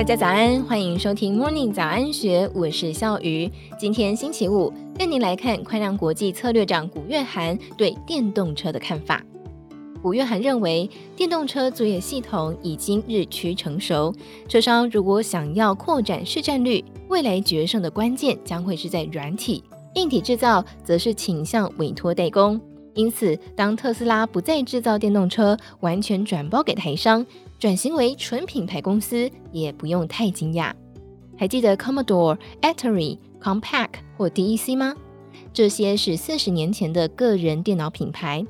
大家早安，欢迎收听 Morning 早安学，我是笑瑜。今天星期五，带您来看宽量国际策略长古月涵对电动车的看法。古月涵认为，电动车作业系统已经日趋成熟，车商如果想要扩展市占率，未来决胜的关键将会是在软体，硬体制造则是倾向委托代工。因此，当特斯拉不再制造电动车，完全转包给台商，转型为纯品牌公司，也不用太惊讶。还记得 Commodore、Atari、Compaq 或 DEC 吗？这些是四十年前的个人电脑品牌。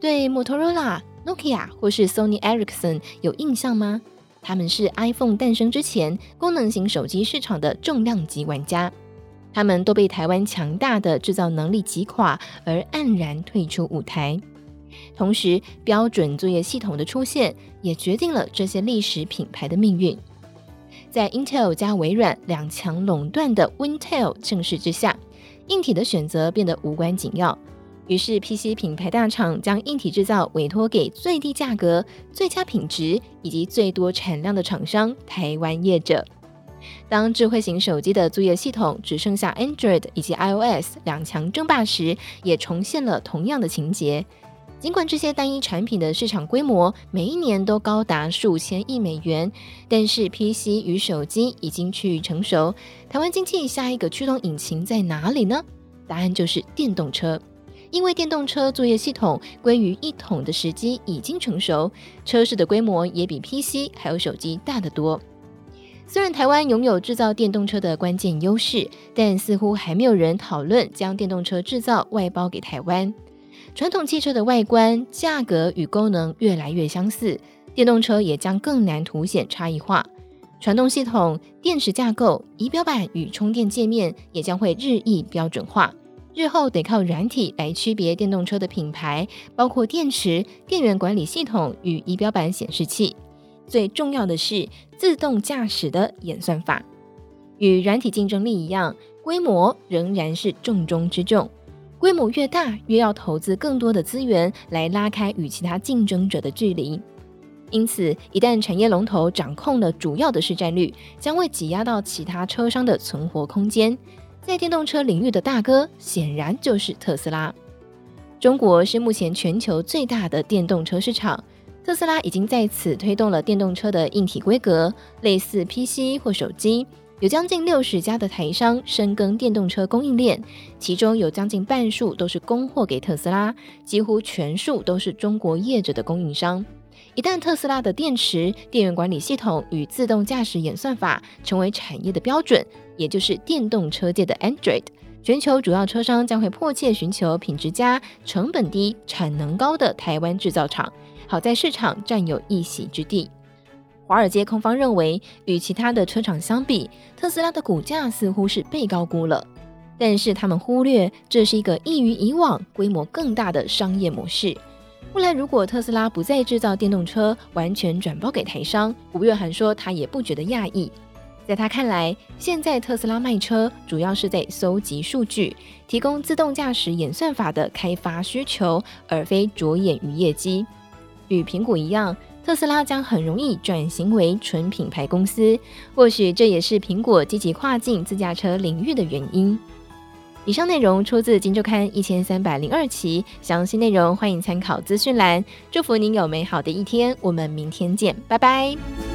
对 Motorola、Nokia 或是 Sony Ericsson 有印象吗？他们是 iPhone 诞生之前功能型手机市场的重量级玩家。他们都被台湾强大的制造能力击垮，而黯然退出舞台。同时，标准作业系统的出现，也决定了这些历史品牌的命运。在 Intel 加微软两强垄断的 Wintel 正式之下，硬体的选择变得无关紧要。于是，PC 品牌大厂将硬体制造委托给最低价格、最佳品质以及最多产量的厂商——台湾业者。当智慧型手机的作业系统只剩下 Android 以及 iOS 两强争霸时，也重现了同样的情节。尽管这些单一产品的市场规模每一年都高达数千亿美元，但是 PC 与手机已经趋于成熟。台湾经济下一个驱动引擎在哪里呢？答案就是电动车，因为电动车作业系统归于一统的时机已经成熟，车市的规模也比 PC 还有手机大得多。虽然台湾拥有制造电动车的关键优势，但似乎还没有人讨论将电动车制造外包给台湾。传统汽车的外观、价格与功能越来越相似，电动车也将更难凸显差异化。传动系统、电池架构、仪表板与充电界面也将会日益标准化。日后得靠软体来区别电动车的品牌，包括电池、电源管理系统与仪表板显示器。最重要的是自动驾驶的演算法，与软体竞争力一样，规模仍然是重中之重。规模越大，越要投资更多的资源来拉开与其他竞争者的距离。因此，一旦产业龙头掌控了主要的市占率，将会挤压到其他车商的存活空间。在电动车领域的大哥，显然就是特斯拉。中国是目前全球最大的电动车市场。特斯拉已经在此推动了电动车的硬体规格，类似 PC 或手机，有将近六十家的台商深耕电动车供应链，其中有将近半数都是供货给特斯拉，几乎全数都是中国业者的供应商。一旦特斯拉的电池、电源管理系统与自动驾驶演算法成为产业的标准，也就是电动车界的 Android，全球主要车商将会迫切寻求品质佳、成本低、产能高的台湾制造厂。好在市场占有一席之地。华尔街空方认为，与其他的车厂相比，特斯拉的股价似乎是被高估了。但是他们忽略，这是一个异于以往、规模更大的商业模式。未来如果特斯拉不再制造电动车，完全转包给台商，吴月涵说他也不觉得讶异。在他看来，现在特斯拉卖车主要是在搜集数据，提供自动驾驶演算法的开发需求，而非着眼于业绩。与苹果一样，特斯拉将很容易转型为纯品牌公司，或许这也是苹果积极跨境自驾车领域的原因。以上内容出自《金周刊》一千三百零二期，详细内容欢迎参考资讯栏。祝福您有美好的一天，我们明天见，拜拜。